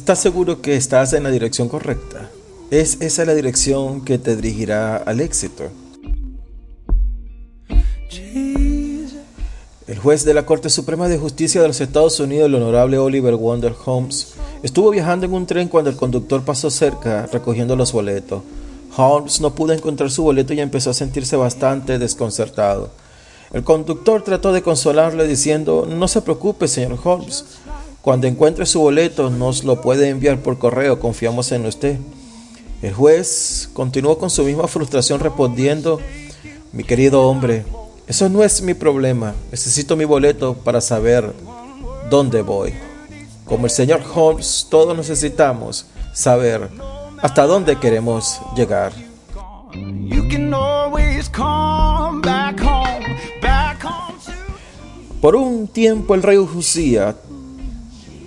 ¿Estás seguro que estás en la dirección correcta? ¿Es esa la dirección que te dirigirá al éxito? El juez de la Corte Suprema de Justicia de los Estados Unidos, el honorable Oliver Wonder Holmes, estuvo viajando en un tren cuando el conductor pasó cerca recogiendo los boletos. Holmes no pudo encontrar su boleto y empezó a sentirse bastante desconcertado. El conductor trató de consolarle diciendo, no se preocupe, señor Holmes, cuando encuentre su boleto nos lo puede enviar por correo, confiamos en usted. El juez continuó con su misma frustración respondiendo, mi querido hombre, eso no es mi problema. Necesito mi boleto para saber dónde voy. Como el señor Holmes, todos necesitamos saber hasta dónde queremos llegar. Por un tiempo el rey Usía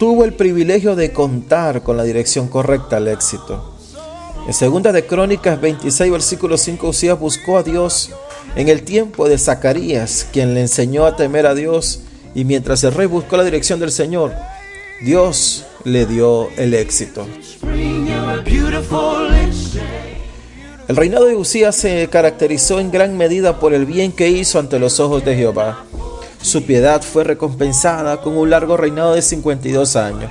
tuvo el privilegio de contar con la dirección correcta al éxito. En segunda de Crónicas 26 versículo 5 Usías buscó a Dios en el tiempo de Zacarías, quien le enseñó a temer a Dios, y mientras el rey buscó la dirección del Señor, Dios le dio el éxito. El reinado de Usías se caracterizó en gran medida por el bien que hizo ante los ojos de Jehová. Su piedad fue recompensada con un largo reinado de 52 años.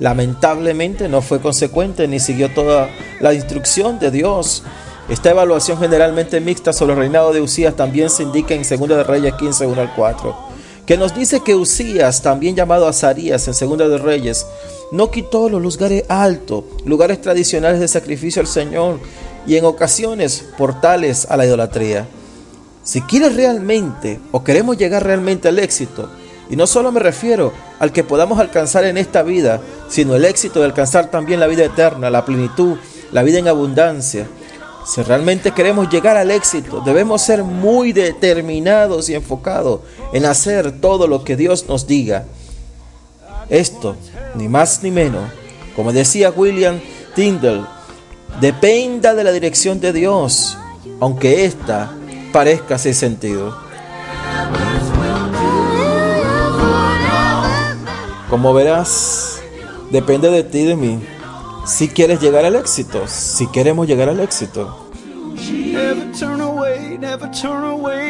Lamentablemente no fue consecuente ni siguió toda la instrucción de Dios esta evaluación generalmente mixta sobre el reinado de Usías también se indica en 2 de Reyes 15, 1 al 4, que nos dice que Usías, también llamado Azarías en 2 de Reyes, no quitó los lugares altos, lugares tradicionales de sacrificio al Señor y en ocasiones portales a la idolatría. Si quieres realmente o queremos llegar realmente al éxito, y no solo me refiero al que podamos alcanzar en esta vida, sino el éxito de alcanzar también la vida eterna, la plenitud, la vida en abundancia, si realmente queremos llegar al éxito, debemos ser muy determinados y enfocados en hacer todo lo que Dios nos diga. Esto, ni más ni menos, como decía William Tyndall, dependa de la dirección de Dios, aunque ésta parezca sin sentido. Como verás, depende de ti y de mí si quieres llegar al éxito, si queremos llegar al éxito.